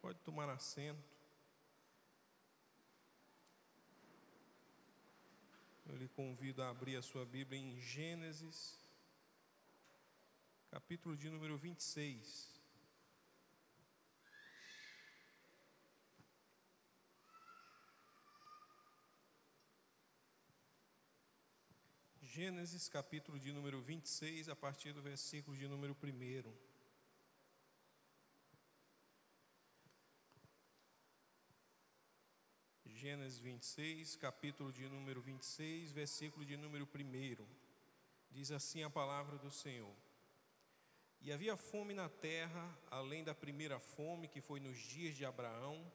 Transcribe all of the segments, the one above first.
Pode tomar assento. Eu lhe convido a abrir a sua Bíblia em Gênesis, capítulo de número 26. Gênesis capítulo de número 26, a partir do versículo de número 1. Gênesis 26, capítulo de número 26, versículo de número 1. Diz assim a palavra do Senhor: E havia fome na terra, além da primeira fome que foi nos dias de Abraão.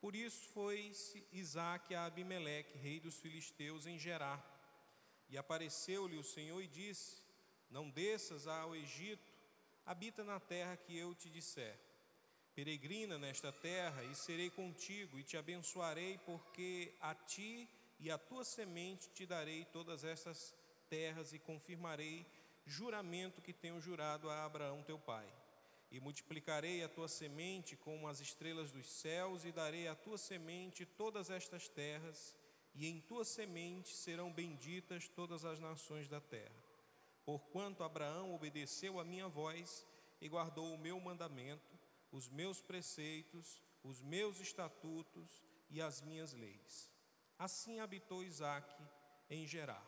Por isso foi Isaac a Abimeleque, rei dos filisteus, em Gerar. E apareceu-lhe o Senhor e disse: Não desças ao Egito, habita na terra que eu te disser Peregrina nesta terra e serei contigo e te abençoarei, porque a ti e a tua semente te darei todas estas terras e confirmarei juramento que tenho jurado a Abraão teu pai. E multiplicarei a tua semente como as estrelas dos céus, e darei à tua semente todas estas terras, e em tua semente serão benditas todas as nações da terra. Porquanto Abraão obedeceu a minha voz e guardou o meu mandamento, os meus preceitos, os meus estatutos e as minhas leis. Assim habitou Isaac em Gerar.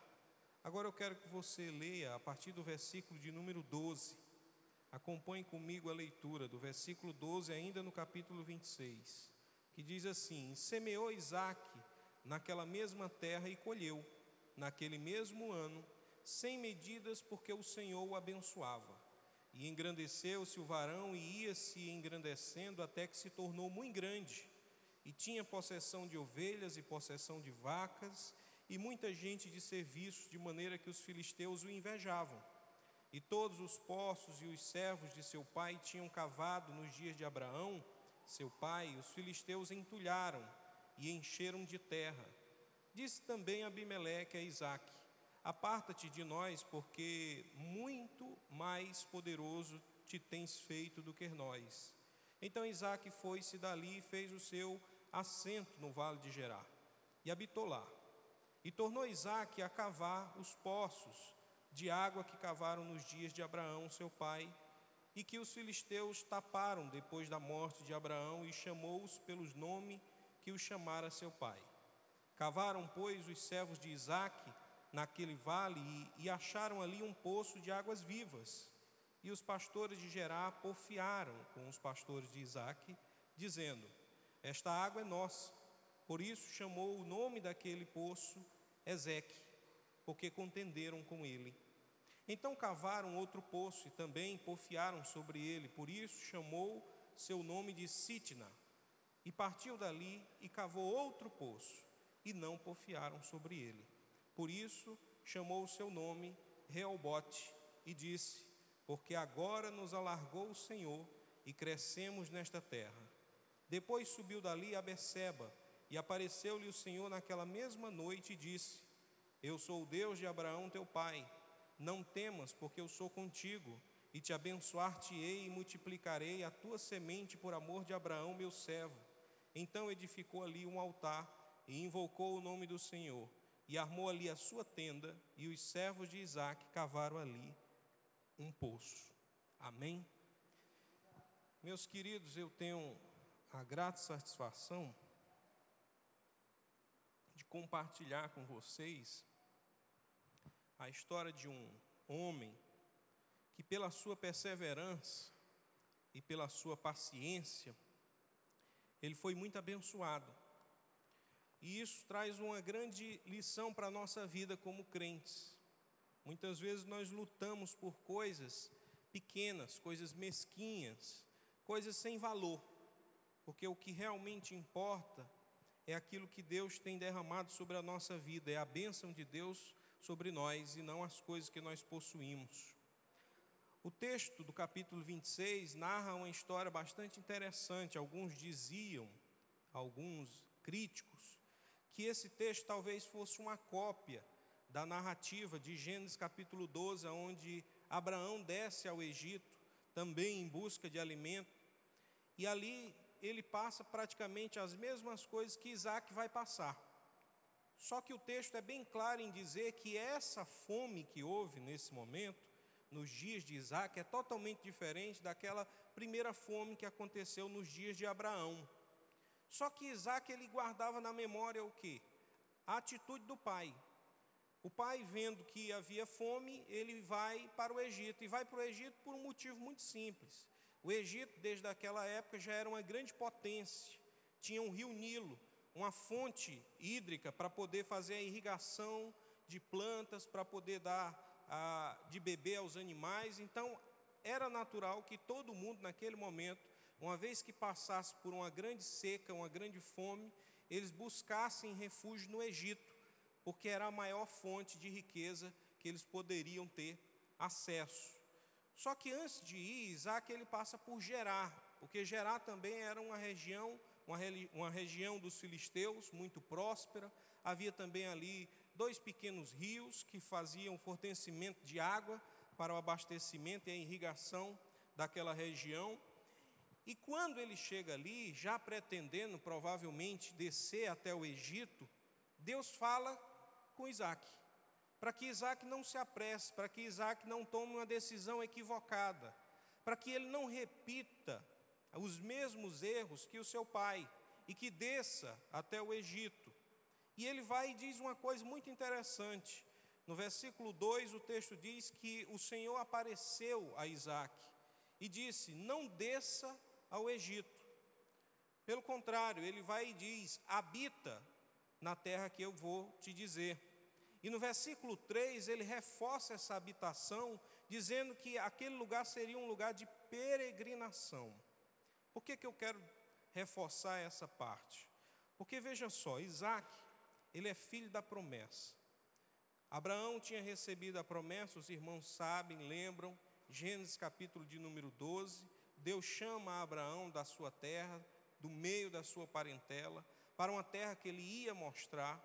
Agora eu quero que você leia a partir do versículo de número 12. Acompanhe comigo a leitura do versículo 12, ainda no capítulo 26, que diz assim: Semeou Isaac naquela mesma terra e colheu, naquele mesmo ano, sem medidas, porque o Senhor o abençoava. E engrandeceu-se o varão e ia se engrandecendo até que se tornou muito grande. E tinha possessão de ovelhas e possessão de vacas e muita gente de serviço, de maneira que os filisteus o invejavam. E todos os poços e os servos de seu pai tinham cavado nos dias de Abraão, seu pai, os filisteus entulharam e encheram de terra. Disse também Abimeleque a Isaque: Aparta-te de nós, porque muito mais poderoso te tens feito do que nós. Então Isaac foi-se dali e fez o seu assento no vale de Gerar, e habitou lá. E tornou Isaac a cavar os poços de água que cavaram nos dias de Abraão, seu pai, e que os filisteus taparam depois da morte de Abraão, e chamou-os pelos nomes que os chamara seu pai. Cavaram, pois, os servos de Isaque naquele vale e, e acharam ali um poço de águas vivas. E os pastores de Gerá porfiaram com os pastores de Isaac, dizendo: Esta água é nossa. Por isso chamou o nome daquele poço Ezeque, porque contenderam com ele. Então cavaram outro poço e também porfiaram sobre ele, por isso chamou seu nome de Sitna. E partiu dali e cavou outro poço, e não porfiaram sobre ele. Por isso chamou o seu nome Reobote e disse: Porque agora nos alargou o Senhor e crescemos nesta terra. Depois subiu dali a Beceba e apareceu-lhe o Senhor naquela mesma noite e disse: Eu sou o Deus de Abraão teu pai. Não temas, porque eu sou contigo e te abençoar-te-ei e multiplicarei a tua semente por amor de Abraão, meu servo. Então edificou ali um altar e invocou o nome do Senhor e armou ali a sua tenda, e os servos de Isaac cavaram ali um poço. Amém? Meus queridos, eu tenho a grata satisfação de compartilhar com vocês a história de um homem que, pela sua perseverança e pela sua paciência, ele foi muito abençoado e isso traz uma grande lição para a nossa vida como crentes. Muitas vezes nós lutamos por coisas pequenas, coisas mesquinhas, coisas sem valor, porque o que realmente importa é aquilo que Deus tem derramado sobre a nossa vida, é a bênção de Deus sobre nós e não as coisas que nós possuímos. O texto do capítulo 26 narra uma história bastante interessante. Alguns diziam, alguns críticos, que esse texto talvez fosse uma cópia da narrativa de Gênesis capítulo 12, onde Abraão desce ao Egito, também em busca de alimento, e ali ele passa praticamente as mesmas coisas que Isaac vai passar. Só que o texto é bem claro em dizer que essa fome que houve nesse momento, nos dias de Isaac, é totalmente diferente daquela primeira fome que aconteceu nos dias de Abraão. Só que Isaac ele guardava na memória o quê? A atitude do pai. O pai, vendo que havia fome, ele vai para o Egito. E vai para o Egito por um motivo muito simples. O Egito, desde aquela época, já era uma grande potência. Tinha um rio Nilo, uma fonte hídrica para poder fazer a irrigação de plantas, para poder dar a, de beber aos animais. Então, era natural que todo mundo, naquele momento, uma vez que passasse por uma grande seca, uma grande fome, eles buscassem refúgio no Egito, porque era a maior fonte de riqueza que eles poderiam ter acesso. Só que antes de ir, Isaac ele passa por Gerar, porque Gerar também era uma região, uma, uma região dos filisteus muito próspera. Havia também ali dois pequenos rios que faziam fornecimento de água para o abastecimento e a irrigação daquela região. E quando ele chega ali, já pretendendo provavelmente descer até o Egito, Deus fala com Isaac para que Isaac não se apresse, para que Isaac não tome uma decisão equivocada, para que ele não repita os mesmos erros que o seu pai e que desça até o Egito. E ele vai e diz uma coisa muito interessante. No versículo 2, o texto diz que o Senhor apareceu a Isaac e disse: Não desça ao Egito. Pelo contrário, ele vai e diz: Habita na terra que eu vou te dizer. E no versículo 3 ele reforça essa habitação, dizendo que aquele lugar seria um lugar de peregrinação. Por que, que eu quero reforçar essa parte? Porque veja só, Isaac, ele é filho da promessa. Abraão tinha recebido a promessa, os irmãos sabem, lembram, Gênesis capítulo de número 12, Deus chama Abraão da sua terra, do meio da sua parentela, para uma terra que ele ia mostrar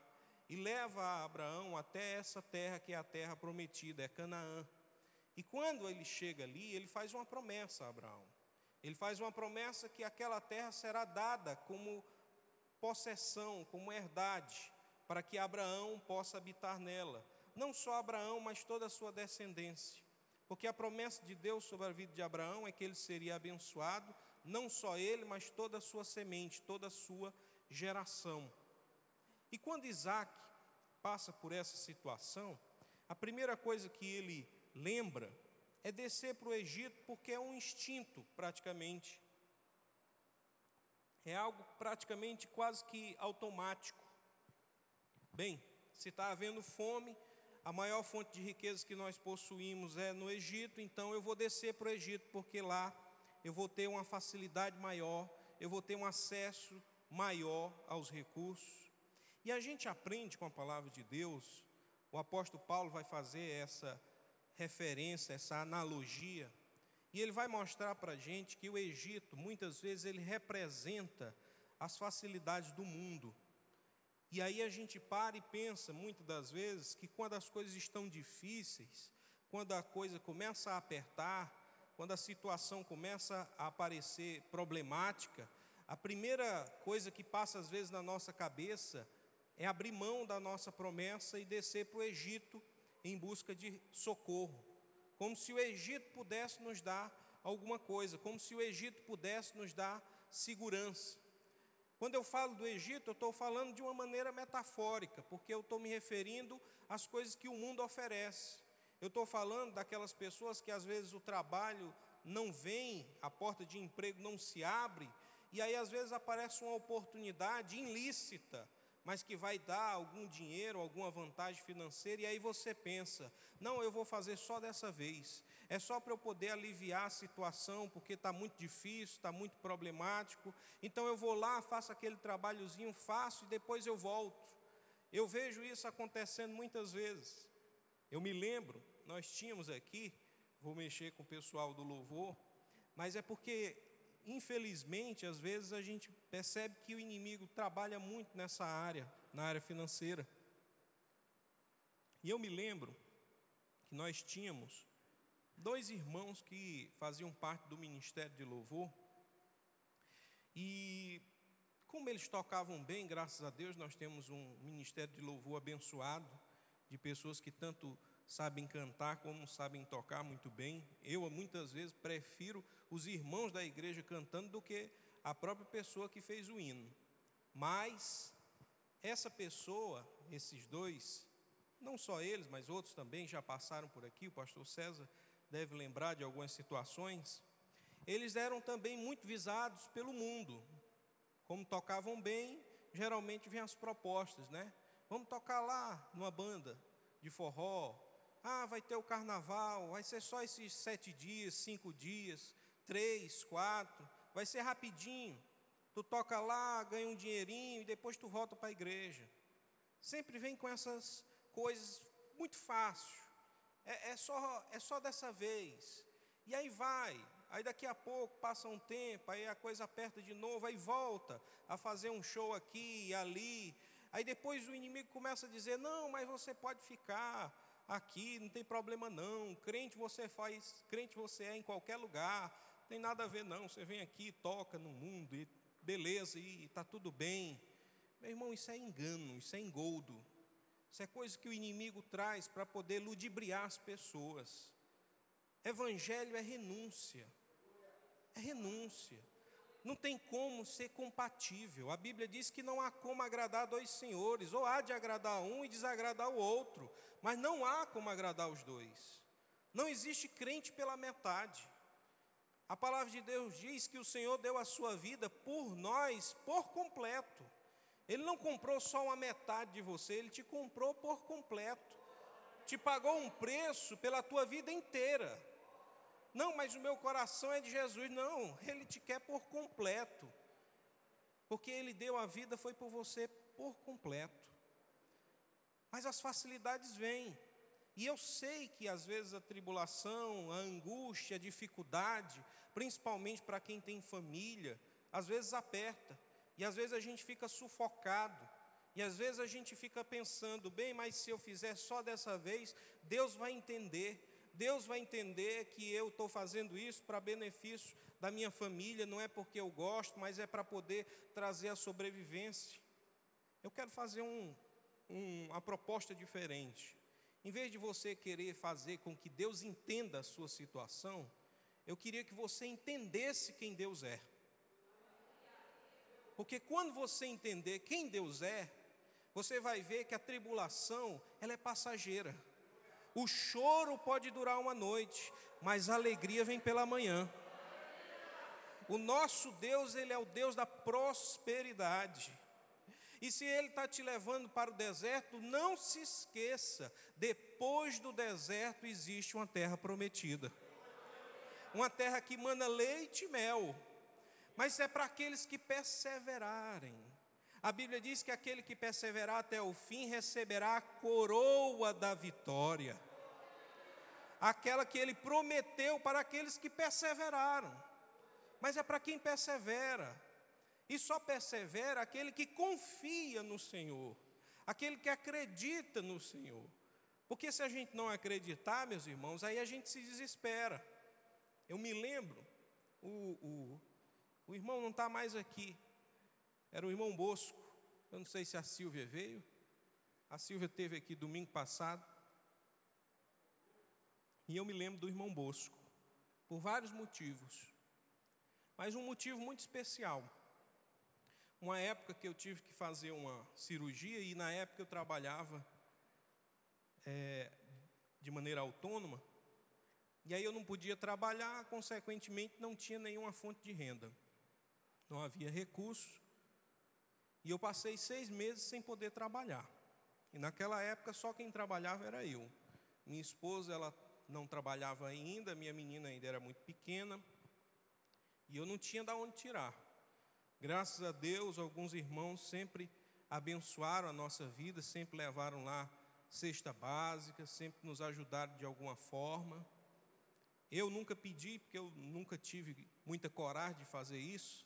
e leva Abraão até essa terra que é a terra prometida, é Canaã. E quando ele chega ali, ele faz uma promessa a Abraão. Ele faz uma promessa que aquela terra será dada como possessão, como herdade, para que Abraão possa habitar nela. Não só Abraão, mas toda a sua descendência. Porque a promessa de Deus sobre a vida de Abraão é que ele seria abençoado, não só ele, mas toda a sua semente, toda a sua geração. E quando Isaac passa por essa situação, a primeira coisa que ele lembra é descer para o Egito, porque é um instinto, praticamente. É algo praticamente quase que automático. Bem, se está havendo fome, a maior fonte de riquezas que nós possuímos é no Egito, então eu vou descer para o Egito, porque lá eu vou ter uma facilidade maior, eu vou ter um acesso maior aos recursos. E a gente aprende com a palavra de Deus, o apóstolo Paulo vai fazer essa referência, essa analogia, e ele vai mostrar para a gente que o Egito, muitas vezes, ele representa as facilidades do mundo. E aí a gente para e pensa, muitas das vezes, que quando as coisas estão difíceis, quando a coisa começa a apertar, quando a situação começa a aparecer problemática, a primeira coisa que passa às vezes na nossa cabeça é abrir mão da nossa promessa e descer para o Egito em busca de socorro. Como se o Egito pudesse nos dar alguma coisa, como se o Egito pudesse nos dar segurança. Quando eu falo do Egito, eu estou falando de uma maneira metafórica, porque eu estou me referindo às coisas que o mundo oferece. Eu estou falando daquelas pessoas que às vezes o trabalho não vem, a porta de emprego não se abre, e aí às vezes aparece uma oportunidade ilícita mas que vai dar algum dinheiro, alguma vantagem financeira, e aí você pensa: não, eu vou fazer só dessa vez, é só para eu poder aliviar a situação, porque está muito difícil, está muito problemático, então eu vou lá, faço aquele trabalhozinho, faço e depois eu volto. Eu vejo isso acontecendo muitas vezes. Eu me lembro, nós tínhamos aqui, vou mexer com o pessoal do louvor, mas é porque infelizmente, às vezes a gente percebe que o inimigo trabalha muito nessa área, na área financeira. E eu me lembro que nós tínhamos dois irmãos que faziam parte do ministério de louvor. E como eles tocavam bem, graças a Deus, nós temos um ministério de louvor abençoado, de pessoas que tanto sabem cantar como sabem tocar muito bem. Eu, muitas vezes, prefiro os irmãos da igreja cantando do que a própria pessoa que fez o hino. Mas essa pessoa, esses dois, não só eles, mas outros também já passaram por aqui, o pastor César deve lembrar de algumas situações. Eles eram também muito visados pelo mundo. Como tocavam bem, geralmente vêm as propostas, né? Vamos tocar lá numa banda de forró, ah, vai ter o carnaval, vai ser só esses sete dias, cinco dias, três, quatro, vai ser rapidinho. Tu toca lá, ganha um dinheirinho e depois tu volta para a igreja. Sempre vem com essas coisas muito fácil. É, é, só, é só dessa vez. E aí vai. Aí daqui a pouco passa um tempo, aí a coisa aperta de novo, aí volta a fazer um show aqui e ali. Aí depois o inimigo começa a dizer: não, mas você pode ficar aqui, não tem problema não. Crente você faz, crente você é em qualquer lugar, não tem nada a ver não. Você vem aqui, toca no mundo e beleza e está tudo bem. Meu irmão, isso é engano, isso é engoldo. Isso é coisa que o inimigo traz para poder ludibriar as pessoas. Evangelho é renúncia. É renúncia. Não tem como ser compatível. A Bíblia diz que não há como agradar dois senhores, ou há de agradar um e desagradar o outro, mas não há como agradar os dois. Não existe crente pela metade. A palavra de Deus diz que o Senhor deu a sua vida por nós, por completo. Ele não comprou só uma metade de você, ele te comprou por completo. Te pagou um preço pela tua vida inteira. Não, mas o meu coração é de Jesus. Não, Ele te quer por completo. Porque Ele deu a vida, foi por você por completo. Mas as facilidades vêm. E eu sei que às vezes a tribulação, a angústia, a dificuldade, principalmente para quem tem família, às vezes aperta. E às vezes a gente fica sufocado. E às vezes a gente fica pensando, bem, mas se eu fizer só dessa vez, Deus vai entender. Deus vai entender que eu estou fazendo isso para benefício da minha família, não é porque eu gosto, mas é para poder trazer a sobrevivência. Eu quero fazer um, um, uma proposta diferente. Em vez de você querer fazer com que Deus entenda a sua situação, eu queria que você entendesse quem Deus é. Porque quando você entender quem Deus é, você vai ver que a tribulação, ela é passageira. O choro pode durar uma noite, mas a alegria vem pela manhã. O nosso Deus, Ele é o Deus da prosperidade. E se Ele está te levando para o deserto, não se esqueça: depois do deserto existe uma terra prometida. Uma terra que manda leite e mel. Mas é para aqueles que perseverarem. A Bíblia diz que aquele que perseverar até o fim receberá a coroa da vitória aquela que ele prometeu para aqueles que perseveraram. Mas é para quem persevera. E só persevera aquele que confia no Senhor, aquele que acredita no Senhor. Porque se a gente não acreditar, meus irmãos, aí a gente se desespera. Eu me lembro, o, o, o irmão não está mais aqui, era o irmão Bosco. Eu não sei se a Silvia veio. A Silvia teve aqui domingo passado. E eu me lembro do irmão Bosco, por vários motivos. Mas um motivo muito especial. Uma época que eu tive que fazer uma cirurgia, e na época eu trabalhava é, de maneira autônoma, e aí eu não podia trabalhar, consequentemente não tinha nenhuma fonte de renda. Não havia recursos. E eu passei seis meses sem poder trabalhar. E naquela época só quem trabalhava era eu. Minha esposa, ela não trabalhava ainda, minha menina ainda era muito pequena, e eu não tinha de onde tirar. Graças a Deus, alguns irmãos sempre abençoaram a nossa vida, sempre levaram lá cesta básica, sempre nos ajudaram de alguma forma. Eu nunca pedi, porque eu nunca tive muita coragem de fazer isso.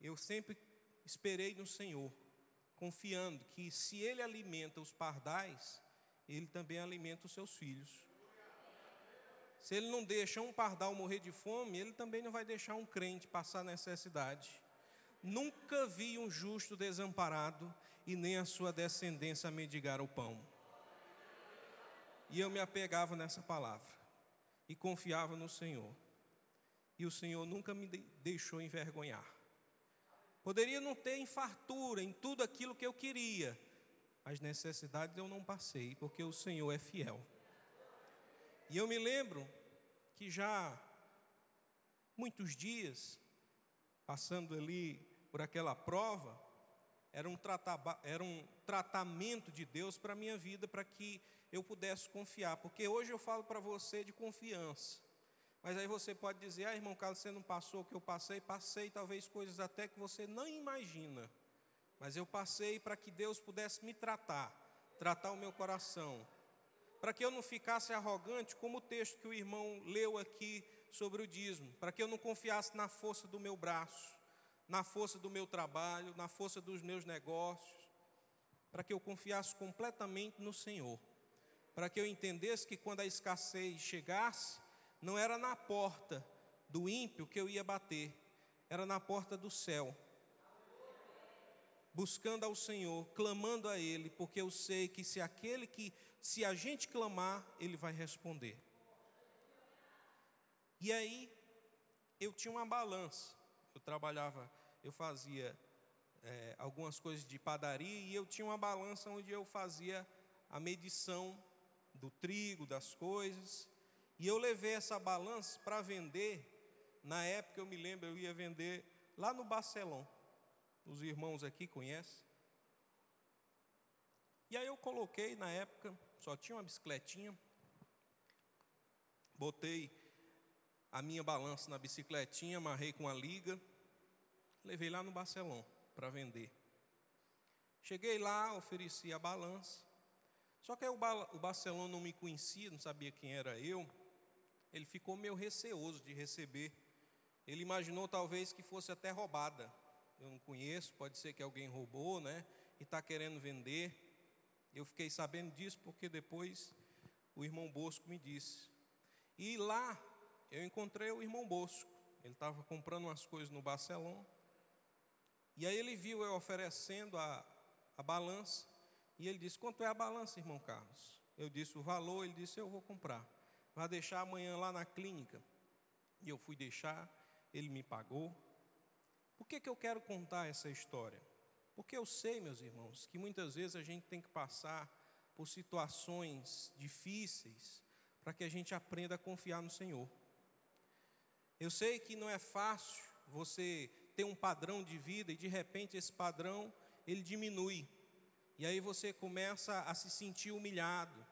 Eu sempre esperei no Senhor, confiando que se Ele alimenta os pardais, Ele também alimenta os seus filhos. Se ele não deixa um pardal morrer de fome, ele também não vai deixar um crente passar necessidade. Nunca vi um justo desamparado e nem a sua descendência mendigar o pão. E eu me apegava nessa palavra e confiava no Senhor. E o Senhor nunca me deixou envergonhar. Poderia não ter fartura em tudo aquilo que eu queria, as necessidades eu não passei, porque o Senhor é fiel. E eu me lembro que já muitos dias, passando ali por aquela prova, era um, era um tratamento de Deus para a minha vida, para que eu pudesse confiar. Porque hoje eu falo para você de confiança. Mas aí você pode dizer, ah, irmão Carlos, você não passou o que eu passei? Passei talvez coisas até que você não imagina. Mas eu passei para que Deus pudesse me tratar, tratar o meu coração. Para que eu não ficasse arrogante, como o texto que o irmão leu aqui sobre o dízimo. Para que eu não confiasse na força do meu braço na força do meu trabalho, na força dos meus negócios, para que eu confiasse completamente no Senhor, para que eu entendesse que quando a escassez chegasse, não era na porta do ímpio que eu ia bater, era na porta do céu. Buscando ao Senhor, clamando a Ele, porque eu sei que se aquele que, se a gente clamar, Ele vai responder. E aí, eu tinha uma balança, eu trabalhava eu fazia é, algumas coisas de padaria e eu tinha uma balança onde eu fazia a medição do trigo, das coisas. E eu levei essa balança para vender. Na época eu me lembro, eu ia vender lá no Barcelão. Os irmãos aqui conhecem. E aí eu coloquei na época, só tinha uma bicicletinha. Botei a minha balança na bicicletinha, amarrei com a liga levei lá no Barcelão para vender. Cheguei lá, ofereci a balança. Só que aí o, o Barcelona não me conhecia, não sabia quem era eu. Ele ficou meio receoso de receber. Ele imaginou talvez que fosse até roubada. Eu não conheço, pode ser que alguém roubou, né? E está querendo vender. Eu fiquei sabendo disso porque depois o irmão Bosco me disse. E lá eu encontrei o irmão Bosco. Ele estava comprando umas coisas no Barcelona. E aí ele viu eu oferecendo a, a balança, e ele disse: Quanto é a balança, irmão Carlos? Eu disse o valor, ele disse: Eu vou comprar. Vai deixar amanhã lá na clínica. E eu fui deixar, ele me pagou. Por que, que eu quero contar essa história? Porque eu sei, meus irmãos, que muitas vezes a gente tem que passar por situações difíceis para que a gente aprenda a confiar no Senhor. Eu sei que não é fácil você ter um padrão de vida e de repente esse padrão ele diminui. E aí você começa a se sentir humilhado.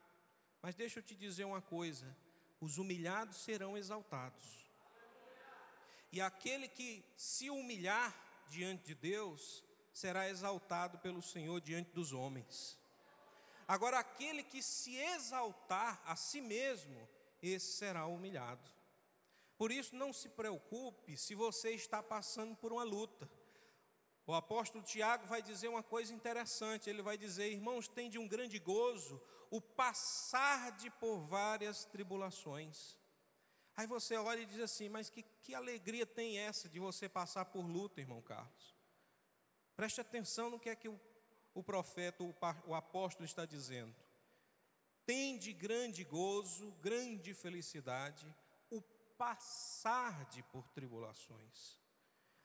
Mas deixa eu te dizer uma coisa: os humilhados serão exaltados. E aquele que se humilhar diante de Deus será exaltado pelo Senhor diante dos homens. Agora, aquele que se exaltar a si mesmo, esse será humilhado. Por isso, não se preocupe se você está passando por uma luta. O apóstolo Tiago vai dizer uma coisa interessante: ele vai dizer, irmãos, tem de um grande gozo o passar de por várias tribulações. Aí você olha e diz assim: mas que, que alegria tem essa de você passar por luta, irmão Carlos? Preste atenção no que é que o, o profeta, o, o apóstolo está dizendo. Tem de grande gozo, grande felicidade passar de por tribulações.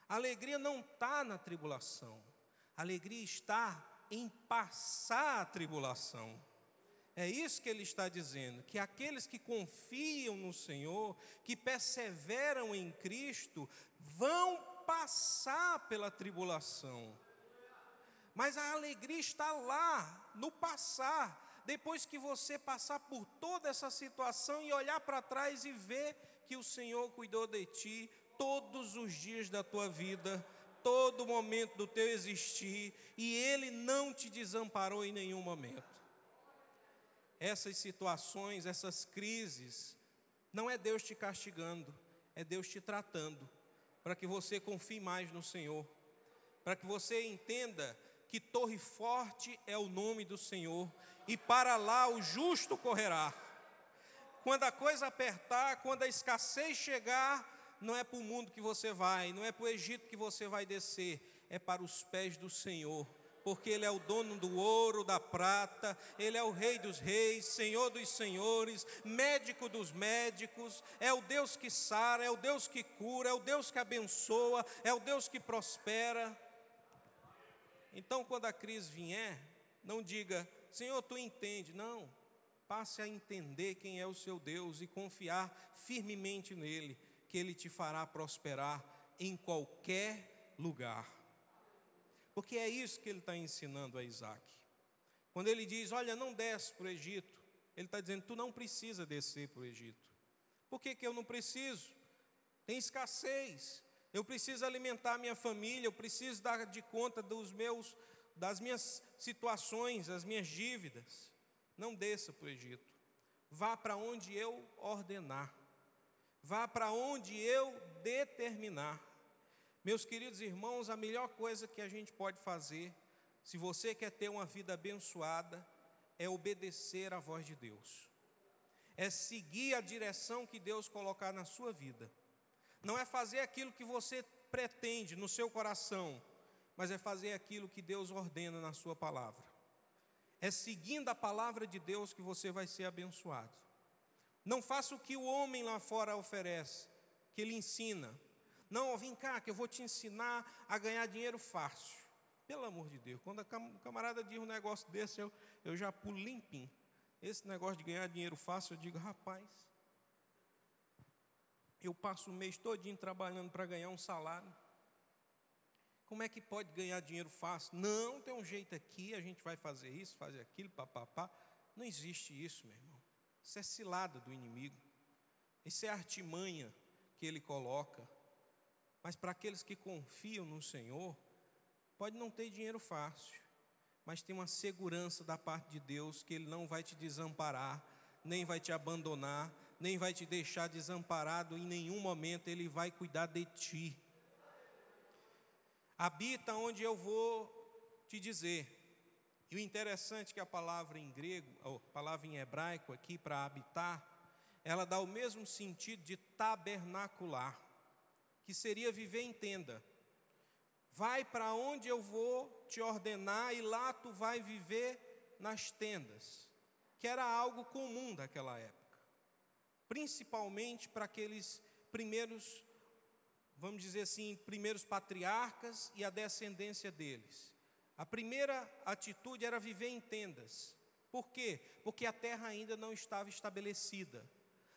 A alegria não está na tribulação, a alegria está em passar a tribulação. É isso que ele está dizendo: que aqueles que confiam no Senhor, que perseveram em Cristo, vão passar pela tribulação. Mas a alegria está lá, no passar. Depois que você passar por toda essa situação e olhar para trás e ver que o Senhor cuidou de ti todos os dias da tua vida, todo momento do teu existir, e Ele não te desamparou em nenhum momento. Essas situações, essas crises, não é Deus te castigando, é Deus te tratando, para que você confie mais no Senhor, para que você entenda que torre forte é o nome do Senhor, e para lá o justo correrá. Quando a coisa apertar, quando a escassez chegar, não é para o mundo que você vai, não é para o Egito que você vai descer, é para os pés do Senhor, porque Ele é o dono do ouro, da prata, Ele é o Rei dos reis, Senhor dos senhores, médico dos médicos, é o Deus que sara, é o Deus que cura, é o Deus que abençoa, é o Deus que prospera. Então, quando a crise vier, não diga, Senhor, tu entende. Não, passe a entender quem é o seu Deus e confiar firmemente nele, que ele te fará prosperar em qualquer lugar. Porque é isso que ele está ensinando a Isaac. Quando ele diz: Olha, não desce para o Egito, ele está dizendo: Tu não precisa descer para o Egito. Por que, que eu não preciso? Tem escassez. Eu preciso alimentar minha família, eu preciso dar de conta dos meus, das minhas situações, as minhas dívidas. Não desça para o Egito. Vá para onde eu ordenar. Vá para onde eu determinar. Meus queridos irmãos, a melhor coisa que a gente pode fazer, se você quer ter uma vida abençoada, é obedecer à voz de Deus. É seguir a direção que Deus colocar na sua vida. Não é fazer aquilo que você pretende no seu coração, mas é fazer aquilo que Deus ordena na sua palavra. É seguindo a palavra de Deus que você vai ser abençoado. Não faça o que o homem lá fora oferece, que ele ensina, não, vem cá, que eu vou te ensinar a ganhar dinheiro fácil. Pelo amor de Deus, quando o camarada diz um negócio desse, eu, eu já pulo limpinho. Esse negócio de ganhar dinheiro fácil, eu digo, rapaz, eu passo o mês todinho trabalhando para ganhar um salário. Como é que pode ganhar dinheiro fácil? Não, tem um jeito aqui, a gente vai fazer isso, fazer aquilo, papapá. Não existe isso, meu irmão. Isso é cilada do inimigo. Isso é artimanha que ele coloca. Mas para aqueles que confiam no Senhor, pode não ter dinheiro fácil, mas tem uma segurança da parte de Deus que Ele não vai te desamparar, nem vai te abandonar, nem vai te deixar desamparado em nenhum momento, Ele vai cuidar de ti. Habita onde eu vou te dizer. E o interessante é que a palavra em grego, a palavra em hebraico aqui para habitar, ela dá o mesmo sentido de tabernacular que seria viver em tenda. Vai para onde eu vou te ordenar e lá tu vai viver nas tendas, que era algo comum daquela época, principalmente para aqueles primeiros, vamos dizer assim, primeiros patriarcas e a descendência deles. A primeira atitude era viver em tendas. Por quê? Porque a terra ainda não estava estabelecida.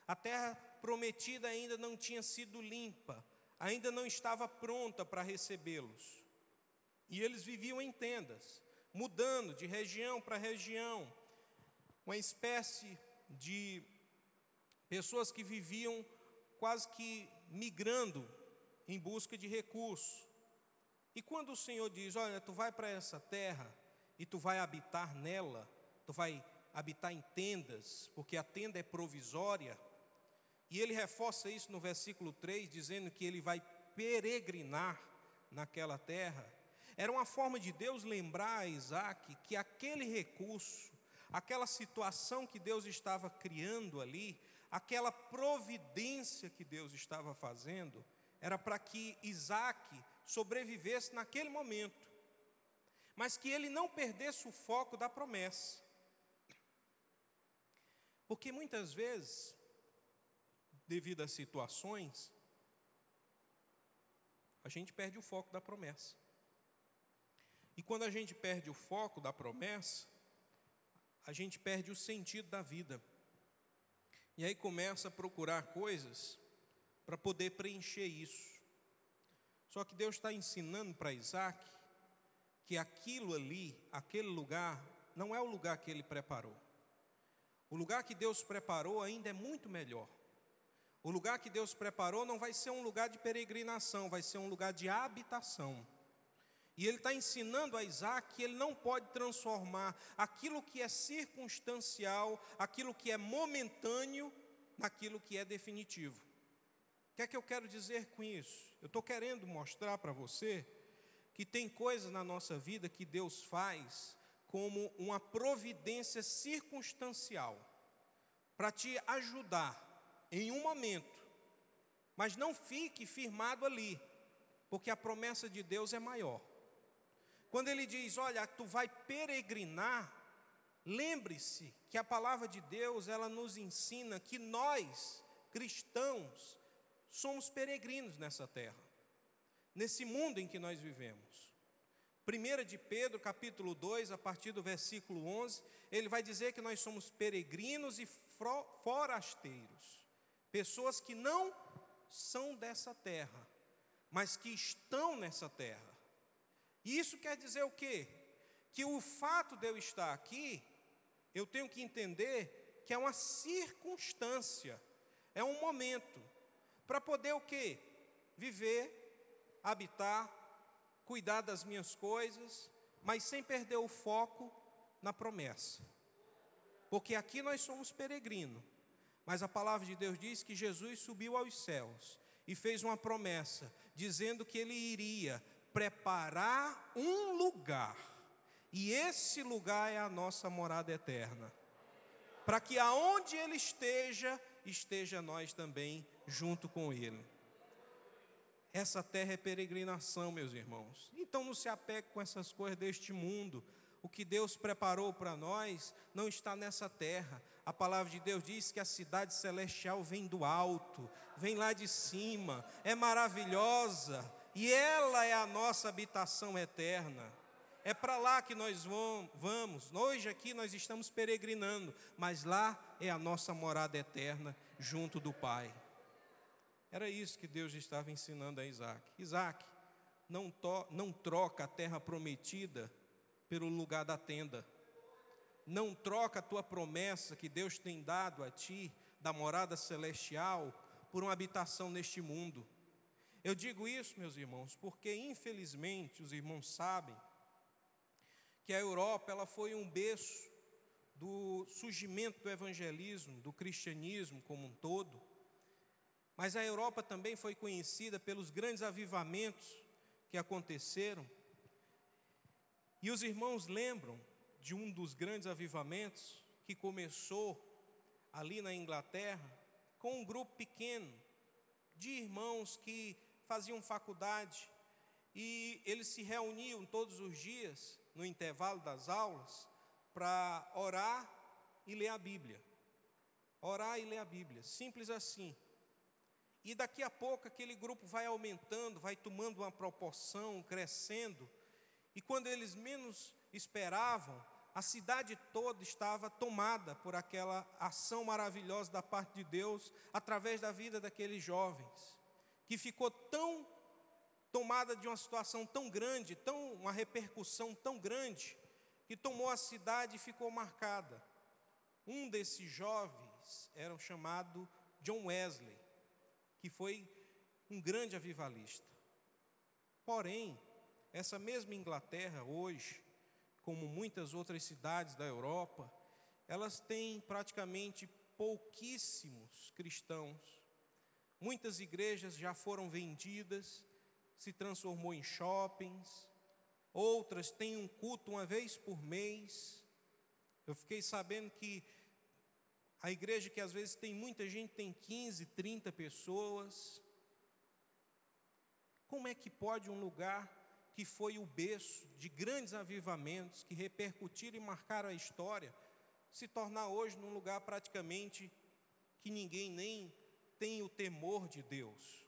A terra prometida ainda não tinha sido limpa ainda não estava pronta para recebê-los. E eles viviam em tendas, mudando de região para região, uma espécie de pessoas que viviam quase que migrando em busca de recursos. E quando o Senhor diz: Olha, tu vai para essa terra e tu vai habitar nela, tu vai habitar em tendas, porque a tenda é provisória, e ele reforça isso no versículo 3, dizendo que ele vai peregrinar naquela terra. Era uma forma de Deus lembrar a Isaac que aquele recurso, aquela situação que Deus estava criando ali, aquela providência que Deus estava fazendo, era para que Isaac sobrevivesse naquele momento, mas que ele não perdesse o foco da promessa. Porque muitas vezes devido às situações, a gente perde o foco da promessa. E quando a gente perde o foco da promessa, a gente perde o sentido da vida. E aí começa a procurar coisas para poder preencher isso. Só que Deus está ensinando para Isaac que aquilo ali, aquele lugar, não é o lugar que ele preparou. O lugar que Deus preparou ainda é muito melhor. O lugar que Deus preparou não vai ser um lugar de peregrinação, vai ser um lugar de habitação. E ele está ensinando a Isaac que ele não pode transformar aquilo que é circunstancial, aquilo que é momentâneo, naquilo que é definitivo. Que é que eu quero dizer com isso? Eu estou querendo mostrar para você que tem coisas na nossa vida que Deus faz como uma providência circunstancial para te ajudar em um momento, mas não fique firmado ali, porque a promessa de Deus é maior. Quando ele diz, olha, tu vai peregrinar, lembre-se que a palavra de Deus, ela nos ensina que nós, cristãos, somos peregrinos nessa terra, nesse mundo em que nós vivemos. 1 de Pedro, capítulo 2, a partir do versículo 11, ele vai dizer que nós somos peregrinos e forasteiros, pessoas que não são dessa terra, mas que estão nessa terra. E isso quer dizer o quê? Que o fato de eu estar aqui, eu tenho que entender que é uma circunstância, é um momento, para poder o quê? Viver, habitar, cuidar das minhas coisas, mas sem perder o foco na promessa. Porque aqui nós somos peregrinos, mas a palavra de Deus diz que Jesus subiu aos céus e fez uma promessa, dizendo que ele iria preparar um lugar, e esse lugar é a nossa morada eterna, para que aonde ele esteja, esteja nós também junto com ele. Essa terra é peregrinação, meus irmãos. Então não se apegue com essas coisas deste mundo. O que Deus preparou para nós não está nessa terra. A palavra de Deus diz que a cidade celestial vem do alto, vem lá de cima, é maravilhosa e ela é a nossa habitação eterna. É para lá que nós vamos. Hoje aqui nós estamos peregrinando, mas lá é a nossa morada eterna junto do Pai. Era isso que Deus estava ensinando a Isaac. Isaac, não, to, não troca a terra prometida pelo lugar da tenda. Não troca a tua promessa que Deus tem dado a ti, da morada celestial, por uma habitação neste mundo. Eu digo isso, meus irmãos, porque infelizmente os irmãos sabem que a Europa ela foi um berço do surgimento do evangelismo, do cristianismo como um todo. Mas a Europa também foi conhecida pelos grandes avivamentos que aconteceram. E os irmãos lembram de um dos grandes avivamentos que começou ali na Inglaterra com um grupo pequeno de irmãos que faziam faculdade e eles se reuniam todos os dias no intervalo das aulas para orar e ler a Bíblia. Orar e ler a Bíblia, simples assim. E daqui a pouco aquele grupo vai aumentando, vai tomando uma proporção, crescendo. E quando eles menos esperavam, a cidade toda estava tomada por aquela ação maravilhosa da parte de Deus através da vida daqueles jovens, que ficou tão tomada de uma situação tão grande, tão uma repercussão tão grande, que tomou a cidade e ficou marcada. Um desses jovens era chamado John Wesley que foi um grande avivalista. Porém, essa mesma Inglaterra hoje, como muitas outras cidades da Europa, elas têm praticamente pouquíssimos cristãos. Muitas igrejas já foram vendidas, se transformou em shoppings, outras têm um culto uma vez por mês. Eu fiquei sabendo que a igreja que às vezes tem muita gente, tem 15, 30 pessoas. Como é que pode um lugar que foi o berço de grandes avivamentos, que repercutiram e marcaram a história, se tornar hoje num lugar praticamente que ninguém nem tem o temor de Deus?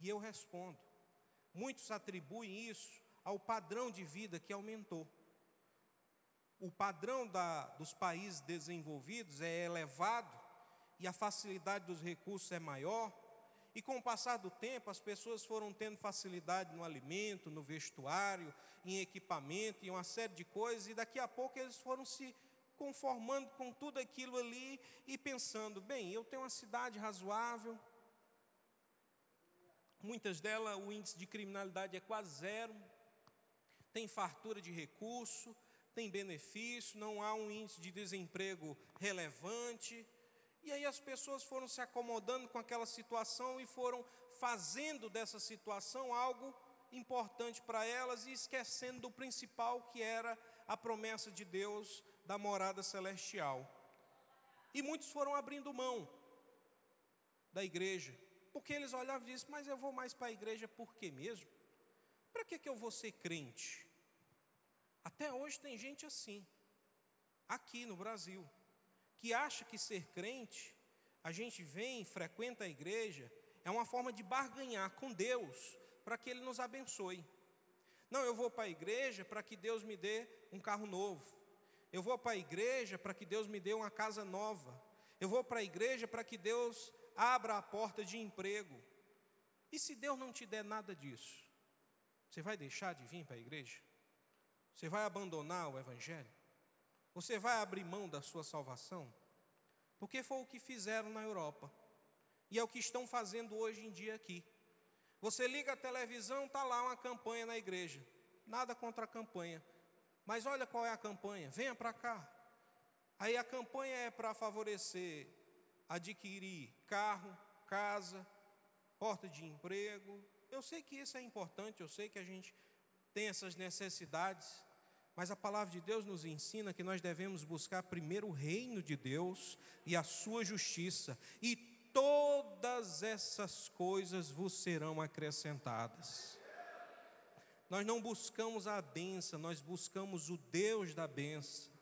E eu respondo: muitos atribuem isso ao padrão de vida que aumentou. O padrão da, dos países desenvolvidos é elevado e a facilidade dos recursos é maior, e com o passar do tempo as pessoas foram tendo facilidade no alimento, no vestuário, em equipamento, em uma série de coisas, e daqui a pouco eles foram se conformando com tudo aquilo ali e pensando: bem, eu tenho uma cidade razoável, muitas delas o índice de criminalidade é quase zero, tem fartura de recurso, tem benefício, não há um índice de desemprego relevante. E aí as pessoas foram se acomodando com aquela situação e foram fazendo dessa situação algo importante para elas e esquecendo do principal que era a promessa de Deus da morada celestial. E muitos foram abrindo mão da igreja, porque eles olhavam e diziam: Mas eu vou mais para a igreja por quê mesmo? Para que, que eu vou ser crente? Até hoje tem gente assim, aqui no Brasil, que acha que ser crente, a gente vem, frequenta a igreja, é uma forma de barganhar com Deus para que Ele nos abençoe. Não, eu vou para a igreja para que Deus me dê um carro novo. Eu vou para a igreja para que Deus me dê uma casa nova. Eu vou para a igreja para que Deus abra a porta de emprego. E se Deus não te der nada disso, você vai deixar de vir para a igreja? Você vai abandonar o Evangelho? Você vai abrir mão da sua salvação? Porque foi o que fizeram na Europa. E é o que estão fazendo hoje em dia aqui. Você liga a televisão, está lá uma campanha na igreja. Nada contra a campanha. Mas olha qual é a campanha. Venha para cá. Aí a campanha é para favorecer adquirir carro, casa, porta de emprego. Eu sei que isso é importante, eu sei que a gente tem essas necessidades, mas a palavra de Deus nos ensina que nós devemos buscar primeiro o reino de Deus e a sua justiça, e todas essas coisas vos serão acrescentadas. Nós não buscamos a benção, nós buscamos o Deus da benção,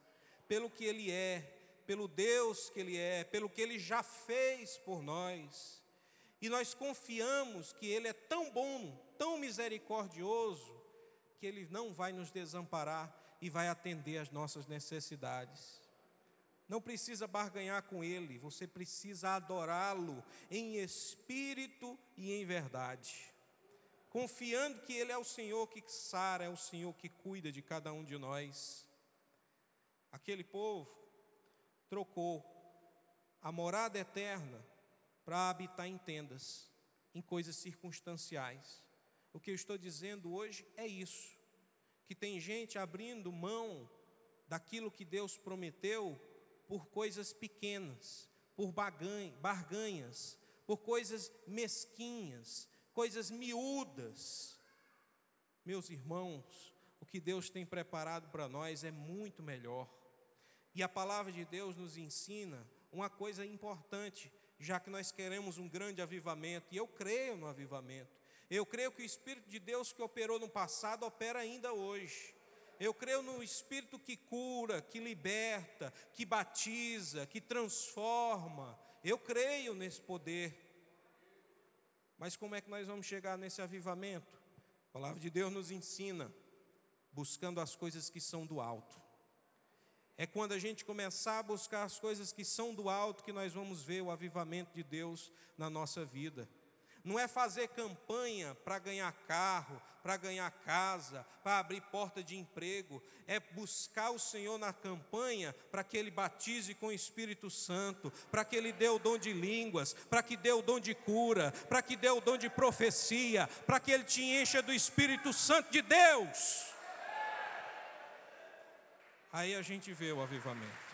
pelo que Ele é, pelo Deus que Ele é, pelo que Ele já fez por nós. E nós confiamos que Ele é tão bom, tão misericordioso, que Ele não vai nos desamparar e vai atender às nossas necessidades. Não precisa barganhar com Ele, você precisa adorá-lo em espírito e em verdade, confiando que Ele é o Senhor que sara, é o Senhor que cuida de cada um de nós. Aquele povo trocou a morada eterna para habitar em tendas, em coisas circunstanciais. O que eu estou dizendo hoje é isso que tem gente abrindo mão daquilo que Deus prometeu por coisas pequenas, por barganhas, por coisas mesquinhas, coisas miúdas. Meus irmãos, o que Deus tem preparado para nós é muito melhor. E a palavra de Deus nos ensina uma coisa importante, já que nós queremos um grande avivamento, e eu creio no avivamento. Eu creio que o Espírito de Deus que operou no passado opera ainda hoje. Eu creio no Espírito que cura, que liberta, que batiza, que transforma. Eu creio nesse poder. Mas como é que nós vamos chegar nesse avivamento? A palavra de Deus nos ensina, buscando as coisas que são do alto. É quando a gente começar a buscar as coisas que são do alto que nós vamos ver o avivamento de Deus na nossa vida não é fazer campanha para ganhar carro, para ganhar casa, para abrir porta de emprego, é buscar o Senhor na campanha para que Ele batize com o Espírito Santo, para que Ele dê o dom de línguas, para que dê o dom de cura, para que dê o dom de profecia, para que Ele te encha do Espírito Santo de Deus. Aí a gente vê o avivamento.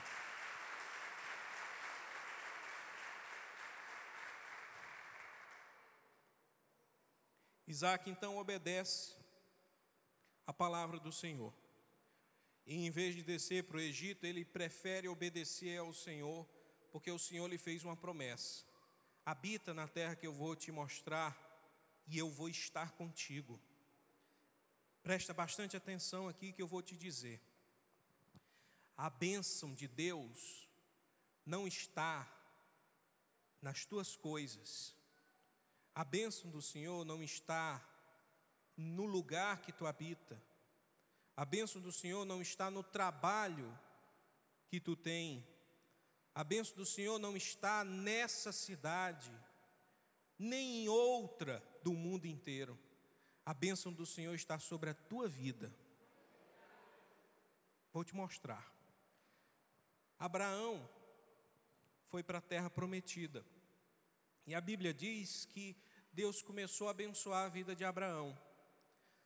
Isaac então obedece a palavra do Senhor. E em vez de descer para o Egito, ele prefere obedecer ao Senhor, porque o Senhor lhe fez uma promessa: habita na terra que eu vou te mostrar, e eu vou estar contigo. Presta bastante atenção aqui que eu vou te dizer. A bênção de Deus não está nas tuas coisas, a bênção do Senhor não está no lugar que tu habita. A bênção do Senhor não está no trabalho que tu tem. A bênção do Senhor não está nessa cidade, nem em outra do mundo inteiro. A bênção do Senhor está sobre a tua vida. Vou te mostrar. Abraão foi para a terra prometida. E a Bíblia diz que Deus começou a abençoar a vida de Abraão.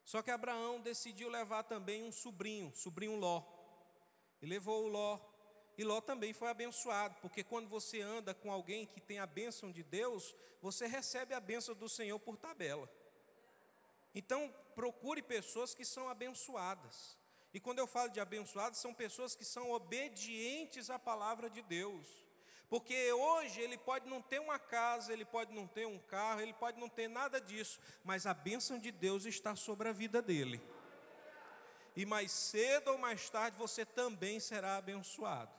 Só que Abraão decidiu levar também um sobrinho, sobrinho Ló. E levou o Ló. E Ló também foi abençoado, porque quando você anda com alguém que tem a bênção de Deus, você recebe a bênção do Senhor por tabela. Então, procure pessoas que são abençoadas. E quando eu falo de abençoadas, são pessoas que são obedientes à palavra de Deus. Porque hoje ele pode não ter uma casa, ele pode não ter um carro, ele pode não ter nada disso, mas a bênção de Deus está sobre a vida dele. e mais cedo ou mais tarde você também será abençoado.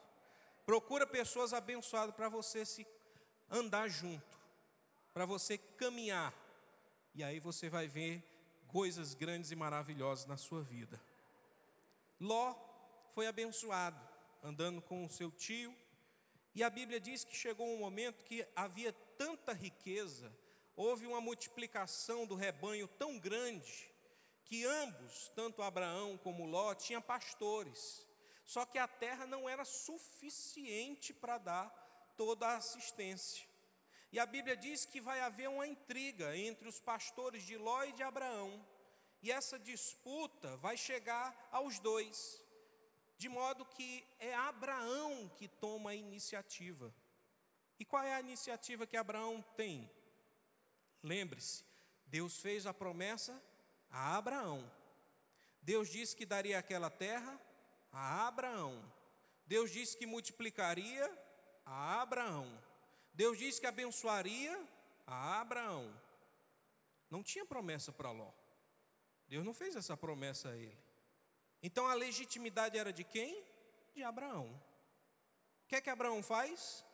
Procura pessoas abençoadas para você se andar junto, para você caminhar. E aí você vai ver coisas grandes e maravilhosas na sua vida. Ló foi abençoado, andando com o seu tio, e a Bíblia diz que chegou um momento que havia tanta riqueza, houve uma multiplicação do rebanho tão grande, que ambos, tanto Abraão como Ló, tinham pastores. Só que a terra não era suficiente para dar toda a assistência. E a Bíblia diz que vai haver uma intriga entre os pastores de Ló e de Abraão. E essa disputa vai chegar aos dois, de modo que é Abraão que toma a iniciativa. E qual é a iniciativa que Abraão tem? Lembre-se, Deus fez a promessa a Abraão. Deus disse que daria aquela terra a Abraão. Deus disse que multiplicaria a Abraão. Deus disse que abençoaria a Abraão. Não tinha promessa para Ló. Deus não fez essa promessa a ele. Então a legitimidade era de quem? De Abraão. O que é que Abraão faz?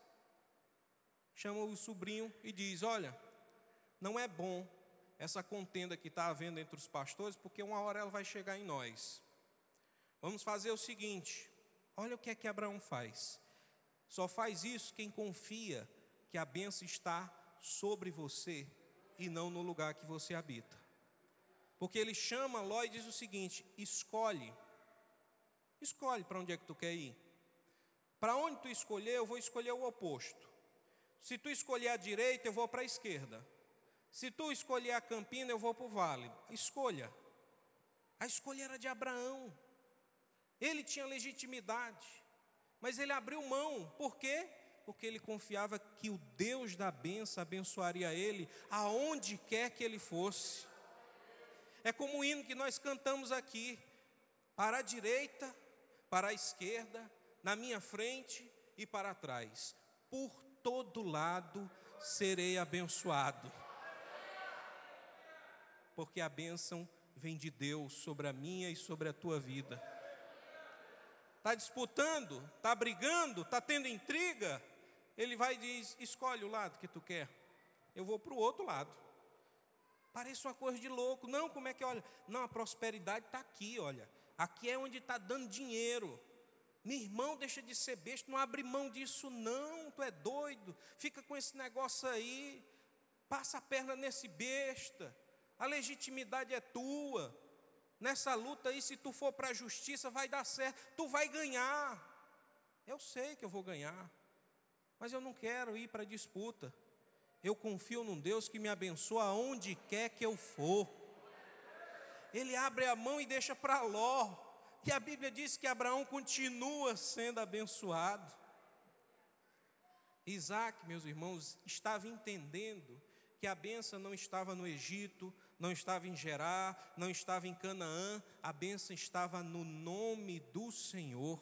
Chama o sobrinho e diz: Olha, não é bom essa contenda que está havendo entre os pastores, porque uma hora ela vai chegar em nós. Vamos fazer o seguinte: olha o que é que Abraão faz. Só faz isso quem confia que a bênção está sobre você e não no lugar que você habita. Porque ele chama Ló e diz o seguinte: escolhe, escolhe para onde é que tu quer ir. Para onde tu escolher, eu vou escolher o oposto. Se tu escolher a direita, eu vou para a esquerda. Se tu escolher a campina, eu vou para o vale. Escolha. A escolha era de Abraão. Ele tinha legitimidade, mas ele abriu mão. Por quê? Porque ele confiava que o Deus da benção abençoaria ele aonde quer que ele fosse. É como o hino que nós cantamos aqui: para a direita, para a esquerda, na minha frente e para trás. Por todo lado serei abençoado. Porque a bênção vem de Deus sobre a minha e sobre a tua vida está disputando, está brigando, está tendo intriga, ele vai e diz: escolhe o lado que tu quer. Eu vou para o outro lado. Parece uma coisa de louco. Não, como é que olha? Não, a prosperidade está aqui, olha. Aqui é onde está dando dinheiro. Meu irmão, deixa de ser besta, não abre mão disso, não. Tu é doido. Fica com esse negócio aí. Passa a perna nesse besta. A legitimidade é tua. Nessa luta aí, se tu for para a justiça, vai dar certo, tu vai ganhar. Eu sei que eu vou ganhar, mas eu não quero ir para a disputa. Eu confio num Deus que me abençoa aonde quer que eu for. Ele abre a mão e deixa para Ló. E a Bíblia diz que Abraão continua sendo abençoado. Isaac, meus irmãos, estava entendendo que a benção não estava no Egito, não estava em Gerar, não estava em Canaã, a bênção estava no nome do Senhor.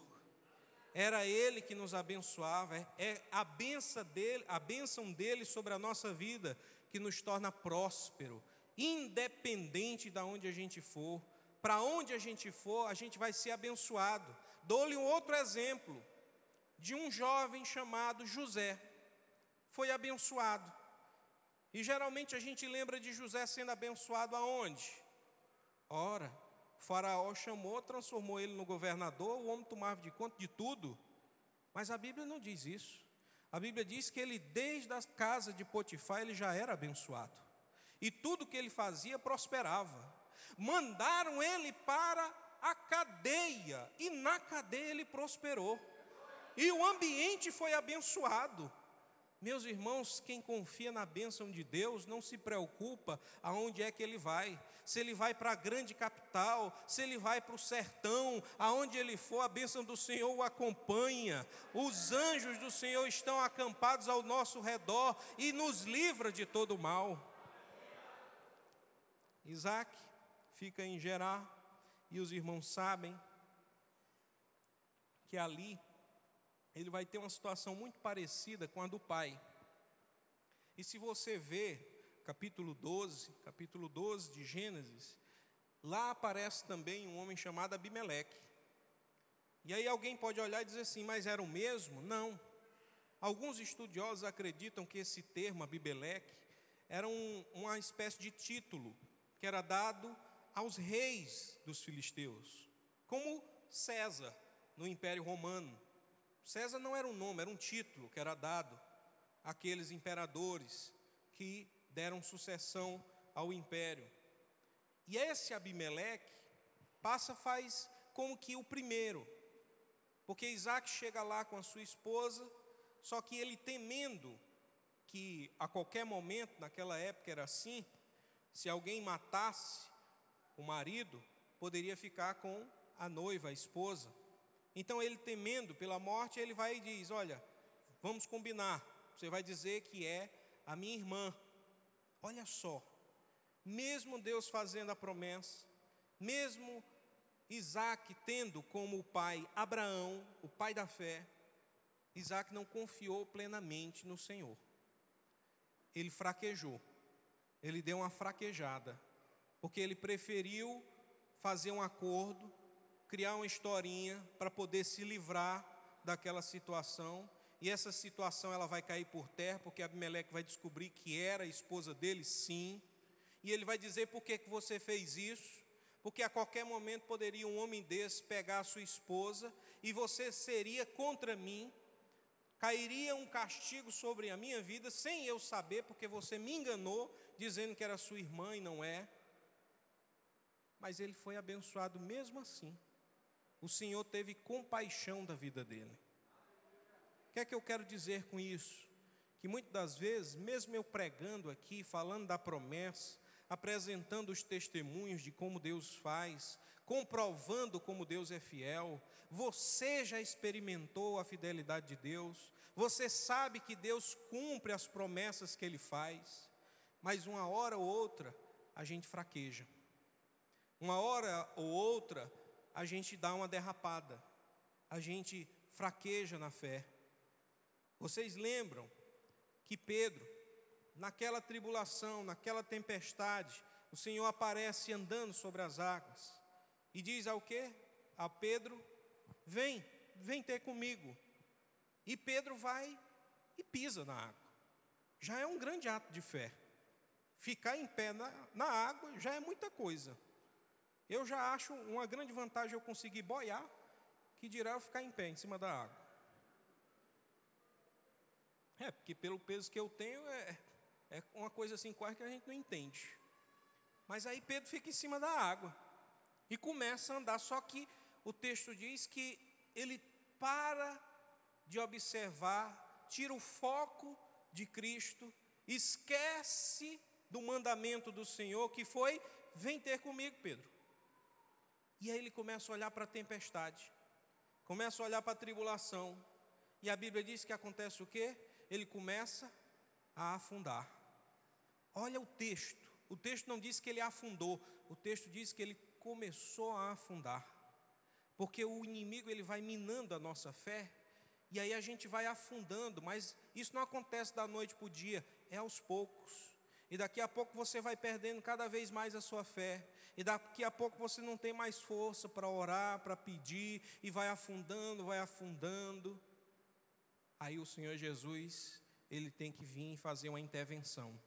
Era Ele que nos abençoava, é, é a benção dele, a bênção dele sobre a nossa vida que nos torna próspero, independente de onde a gente for. Para onde a gente for, a gente vai ser abençoado. Dou-lhe um outro exemplo de um jovem chamado José. Foi abençoado. E geralmente a gente lembra de José sendo abençoado aonde? Ora, o faraó chamou, transformou ele no governador, o homem tomava de conta de tudo. Mas a Bíblia não diz isso. A Bíblia diz que ele, desde a casa de Potifar, ele já era abençoado. E tudo que ele fazia prosperava. Mandaram ele para a cadeia, e na cadeia ele prosperou. E o ambiente foi abençoado. Meus irmãos, quem confia na bênção de Deus não se preocupa aonde é que ele vai. Se ele vai para a grande capital, se ele vai para o sertão, aonde ele for, a bênção do Senhor o acompanha. Os anjos do Senhor estão acampados ao nosso redor e nos livra de todo o mal. Isaac fica em Gerar e os irmãos sabem que ali ele vai ter uma situação muito parecida com a do pai. E se você vê capítulo 12, capítulo 12 de Gênesis, lá aparece também um homem chamado Abimeleque. E aí alguém pode olhar e dizer assim, mas era o mesmo? Não. Alguns estudiosos acreditam que esse termo, Abimeleque, era um, uma espécie de título que era dado aos reis dos filisteus, como César no Império Romano. César não era um nome, era um título que era dado àqueles imperadores que deram sucessão ao império. E esse Abimeleque passa faz como que o primeiro, porque Isaac chega lá com a sua esposa, só que ele temendo que a qualquer momento, naquela época era assim, se alguém matasse o marido, poderia ficar com a noiva, a esposa. Então ele temendo pela morte, ele vai e diz: Olha, vamos combinar. Você vai dizer que é a minha irmã. Olha só, mesmo Deus fazendo a promessa, mesmo Isaac tendo como pai Abraão, o pai da fé, Isaac não confiou plenamente no Senhor ele fraquejou, ele deu uma fraquejada, porque ele preferiu fazer um acordo, criar uma historinha para poder se livrar daquela situação. E essa situação ela vai cair por terra, porque Abimeleque vai descobrir que era a esposa dele, sim. E ele vai dizer por que, que você fez isso? Porque a qualquer momento poderia um homem desse pegar a sua esposa e você seria contra mim, cairia um castigo sobre a minha vida sem eu saber, porque você me enganou dizendo que era sua irmã e não é. Mas ele foi abençoado mesmo assim. O Senhor teve compaixão da vida dele. O que é que eu quero dizer com isso? Que muitas das vezes, mesmo eu pregando aqui, falando da promessa, apresentando os testemunhos de como Deus faz, comprovando como Deus é fiel. Você já experimentou a fidelidade de Deus, você sabe que Deus cumpre as promessas que Ele faz, mas uma hora ou outra a gente fraqueja, uma hora ou outra a gente dá uma derrapada, a gente fraqueja na fé. Vocês lembram que Pedro, naquela tribulação, naquela tempestade, o Senhor aparece andando sobre as águas e diz ao que? A Pedro: Vem, vem ter comigo. E Pedro vai e pisa na água. Já é um grande ato de fé. Ficar em pé na, na água já é muita coisa. Eu já acho uma grande vantagem eu conseguir boiar, que dirá eu ficar em pé em cima da água. É, porque pelo peso que eu tenho, é, é uma coisa assim quase que a gente não entende. Mas aí Pedro fica em cima da água e começa a andar. Só que o texto diz que ele para de observar, tira o foco de Cristo, esquece do mandamento do Senhor que foi: vem ter comigo, Pedro. E aí ele começa a olhar para a tempestade, começa a olhar para a tribulação. E a Bíblia diz que acontece o quê? Ele começa a afundar. Olha o texto. O texto não diz que ele afundou, o texto diz que ele começou a afundar. Porque o inimigo ele vai minando a nossa fé, e aí a gente vai afundando, mas isso não acontece da noite para o dia, é aos poucos. E daqui a pouco você vai perdendo cada vez mais a sua fé. E daqui a pouco você não tem mais força para orar, para pedir, e vai afundando, vai afundando. Aí o Senhor Jesus, ele tem que vir e fazer uma intervenção.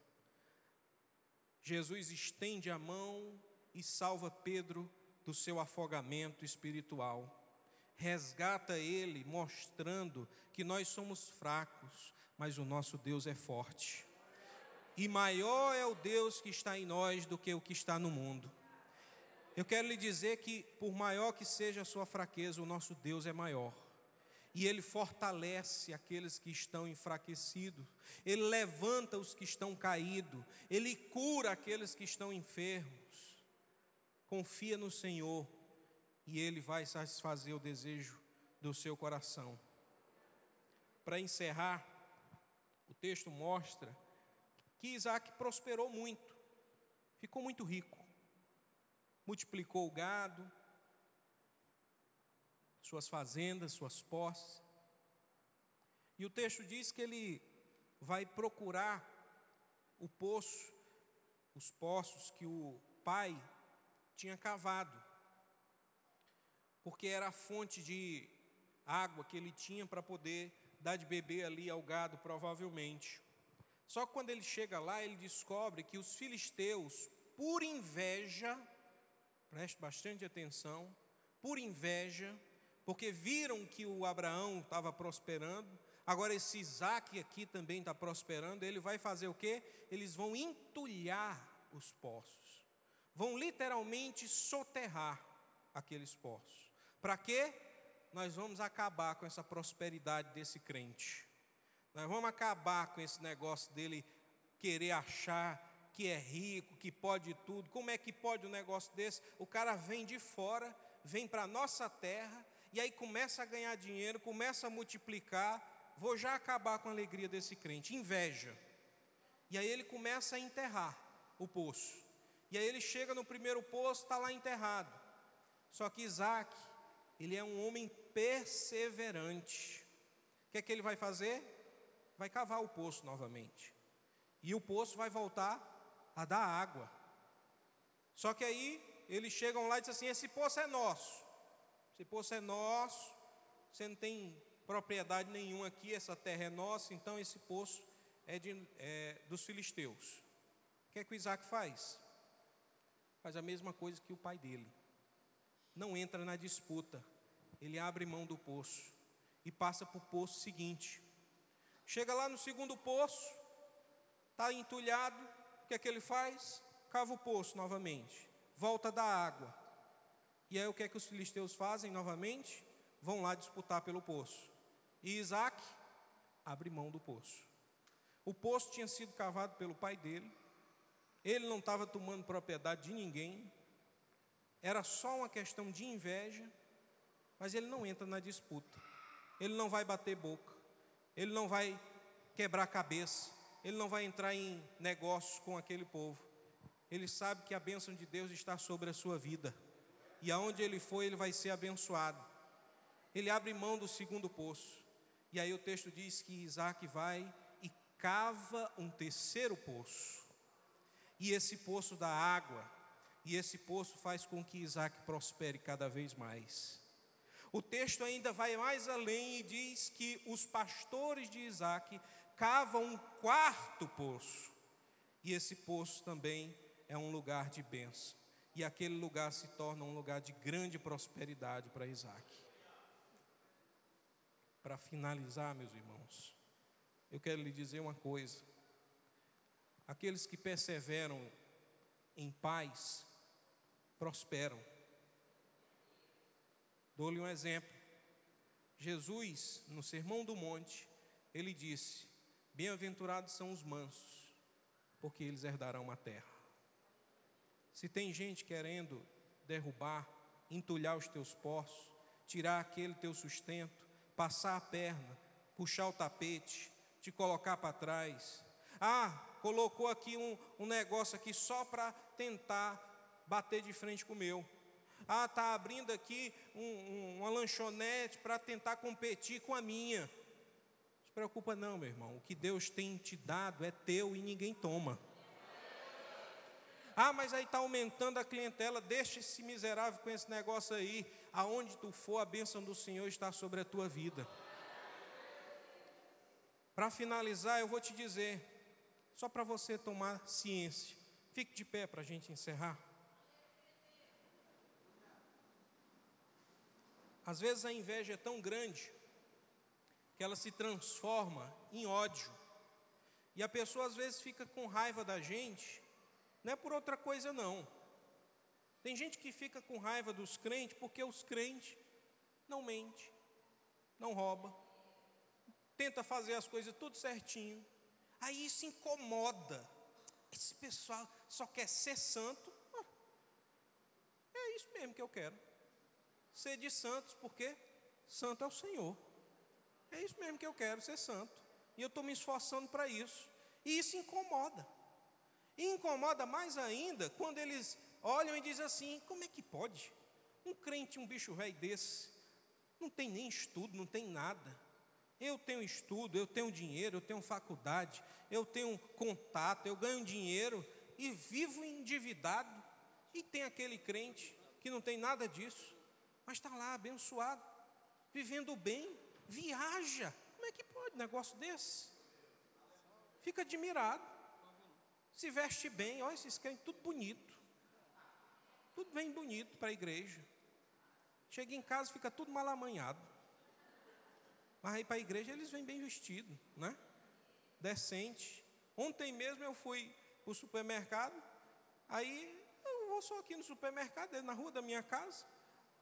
Jesus estende a mão e salva Pedro do seu afogamento espiritual. Resgata ele, mostrando que nós somos fracos, mas o nosso Deus é forte. E maior é o Deus que está em nós do que o que está no mundo. Eu quero lhe dizer que, por maior que seja a sua fraqueza, o nosso Deus é maior e Ele fortalece aqueles que estão enfraquecidos, Ele levanta os que estão caídos, Ele cura aqueles que estão enfermos. Confia no Senhor e Ele vai satisfazer o desejo do seu coração. Para encerrar, o texto mostra que Isaac prosperou muito, ficou muito rico, multiplicou o gado, suas fazendas, suas posses. E o texto diz que ele vai procurar o poço, os poços que o pai tinha cavado, porque era a fonte de água que ele tinha para poder dar de beber ali ao gado, provavelmente. Só que quando ele chega lá, ele descobre que os filisteus, por inveja, preste bastante atenção, por inveja, porque viram que o Abraão estava prosperando, agora esse Isaac aqui também está prosperando, ele vai fazer o quê? Eles vão entulhar os poços, vão literalmente soterrar aqueles poços. Para quê? Nós vamos acabar com essa prosperidade desse crente. Nós vamos acabar com esse negócio dele querer achar que é rico, que pode tudo. Como é que pode um negócio desse? O cara vem de fora, vem para a nossa terra, e aí começa a ganhar dinheiro, começa a multiplicar. Vou já acabar com a alegria desse crente, inveja. E aí ele começa a enterrar o poço. E aí ele chega no primeiro poço, está lá enterrado. Só que Isaac, ele é um homem perseverante. O que é que ele vai fazer? Vai cavar o poço novamente. E o poço vai voltar a dar água. Só que aí eles chegam lá e dizem assim: esse poço é nosso. Esse poço é nosso. Você não tem propriedade nenhuma aqui, essa terra é nossa, então esse poço é, de, é dos filisteus. O que é que o Isaac faz? Faz a mesma coisa que o pai dele. Não entra na disputa. Ele abre mão do poço e passa para o poço seguinte. Chega lá no segundo poço, está entulhado, que é que ele faz? Cava o poço novamente, volta da água. E aí o que é que os filisteus fazem novamente? Vão lá disputar pelo poço. E Isaac abre mão do poço. O poço tinha sido cavado pelo pai dele, ele não estava tomando propriedade de ninguém, era só uma questão de inveja, mas ele não entra na disputa, ele não vai bater boca, ele não vai quebrar cabeça, ele não vai entrar em negócios com aquele povo. Ele sabe que a bênção de Deus está sobre a sua vida, e aonde ele for, ele vai ser abençoado. Ele abre mão do segundo poço, e aí o texto diz que Isaac vai e cava um terceiro poço e esse poço dá água, e esse poço faz com que Isaac prospere cada vez mais. O texto ainda vai mais além e diz que os pastores de Isaac cavam um quarto poço, e esse poço também é um lugar de bênção, e aquele lugar se torna um lugar de grande prosperidade para Isaac. Para finalizar, meus irmãos, eu quero lhe dizer uma coisa. Aqueles que perseveram em paz prosperam. Dou-lhe um exemplo. Jesus, no Sermão do Monte, ele disse: Bem-aventurados são os mansos, porque eles herdarão a terra. Se tem gente querendo derrubar, entulhar os teus poços, tirar aquele teu sustento, passar a perna, puxar o tapete, te colocar para trás. Ah, colocou aqui um, um negócio aqui só para tentar bater de frente com o meu. Ah, está abrindo aqui um, um, uma lanchonete para tentar competir com a minha. Se preocupa não, meu irmão. O que Deus tem te dado é teu e ninguém toma. Ah, mas aí está aumentando a clientela. Deixa esse miserável com esse negócio aí. Aonde tu for, a bênção do Senhor está sobre a tua vida. Para finalizar, eu vou te dizer: só para você tomar ciência. Fique de pé para a gente encerrar. Às vezes a inveja é tão grande que ela se transforma em ódio. E a pessoa às vezes fica com raiva da gente, não é por outra coisa não. Tem gente que fica com raiva dos crentes porque os crentes não mente, não rouba, tenta fazer as coisas tudo certinho, Aí isso incomoda. Esse pessoal só quer ser santo. Ah, é isso mesmo que eu quero. Ser de santos, porque santo é o Senhor. É isso mesmo que eu quero, ser santo. E eu estou me esforçando para isso. E isso incomoda. E incomoda mais ainda quando eles olham e dizem assim: como é que pode? Um crente, um bicho velho desse, não tem nem estudo, não tem nada eu tenho estudo, eu tenho dinheiro, eu tenho faculdade, eu tenho contato, eu ganho dinheiro e vivo endividado. E tem aquele crente que não tem nada disso, mas está lá abençoado, vivendo bem, viaja. Como é que pode um negócio desse? Fica admirado. Se veste bem, olha esses crentes, tudo bonito. Tudo bem bonito para a igreja. Chega em casa, fica tudo mal amanhado. Mas aí para a igreja eles vêm bem vestidos, né? Decente. Ontem mesmo eu fui para o supermercado, aí eu vou só aqui no supermercado, na rua da minha casa.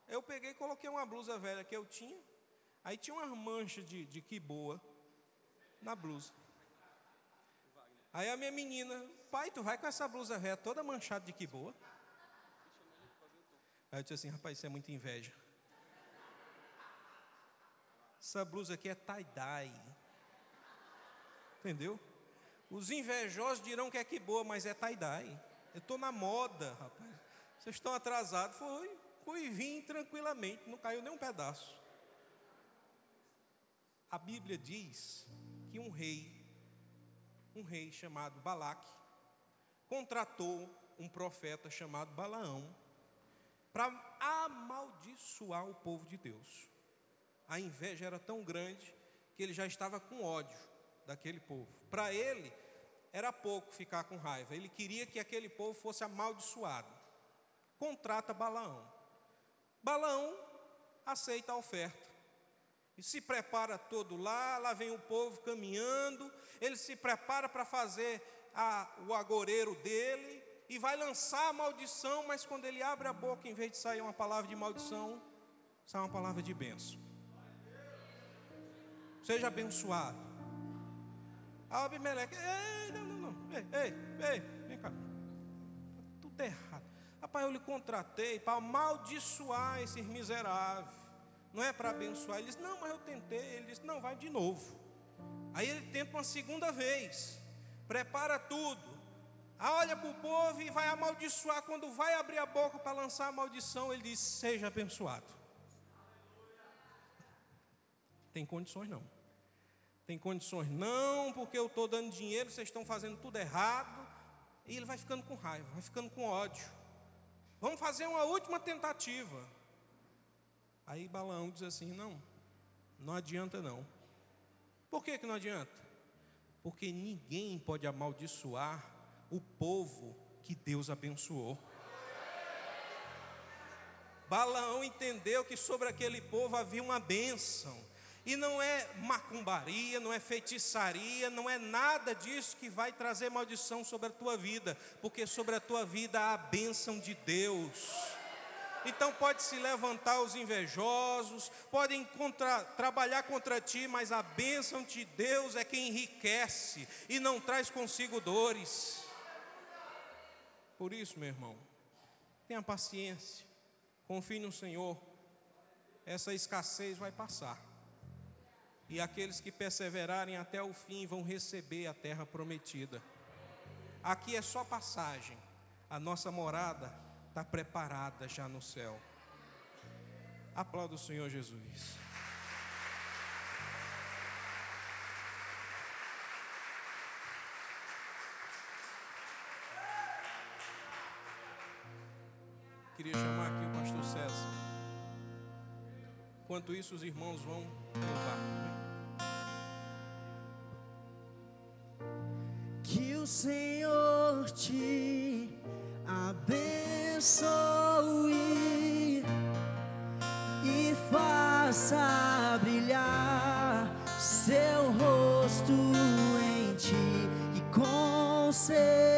Eu peguei e coloquei uma blusa velha que eu tinha. Aí tinha umas manchas de, de que boa na blusa. Aí a minha menina, pai, tu vai com essa blusa velha toda manchada de que boa? Aí eu disse assim, rapaz, isso é muita inveja. Essa blusa aqui é tie-dye. Entendeu? Os invejosos dirão que é que boa, mas é tie-dye. Eu estou na moda, rapaz. Vocês estão atrasados. Foi, foi e vim tranquilamente, não caiu nem um pedaço. A Bíblia diz que um rei, um rei chamado Balaque, contratou um profeta chamado Balaão para amaldiçoar o povo de Deus. A inveja era tão grande que ele já estava com ódio daquele povo. Para ele, era pouco ficar com raiva, ele queria que aquele povo fosse amaldiçoado. Contrata Balaão. Balaão aceita a oferta e se prepara todo lá, lá vem o povo caminhando, ele se prepara para fazer a, o agoreiro dele e vai lançar a maldição, mas quando ele abre a boca, em vez de sair uma palavra de maldição, sai uma palavra de bênção. Seja abençoado. Abimeleque, ei, não, não, não, ei, ei, ei, vem cá. Tudo errado. Rapaz, eu lhe contratei para amaldiçoar esses miseráveis. Não é para abençoar. Ele disse, não, mas eu tentei. Ele disse, não, vai de novo. Aí ele tenta uma segunda vez. Prepara tudo. Olha para o povo e vai amaldiçoar. Quando vai abrir a boca para lançar a maldição, ele diz: Seja abençoado. Tem condições não. Tem condições não, porque eu estou dando dinheiro, vocês estão fazendo tudo errado. E ele vai ficando com raiva, vai ficando com ódio. Vamos fazer uma última tentativa. Aí Balaão diz assim: Não, não adianta não. Por que, que não adianta? Porque ninguém pode amaldiçoar o povo que Deus abençoou. Balaão entendeu que sobre aquele povo havia uma bênção. E não é macumbaria, não é feitiçaria, não é nada disso que vai trazer maldição sobre a tua vida, porque sobre a tua vida há a bênção de Deus. Então pode se levantar os invejosos, podem contra, trabalhar contra ti, mas a bênção de Deus é quem enriquece e não traz consigo dores. Por isso, meu irmão, tenha paciência, confie no Senhor, essa escassez vai passar e aqueles que perseverarem até o fim vão receber a terra prometida. Aqui é só passagem, a nossa morada está preparada já no céu. Aplauda o Senhor Jesus. Queria chamar aqui o pastor César. Enquanto isso, os irmãos vão louvar. Que o Senhor te abençoe e faça brilhar seu rosto em ti e conceda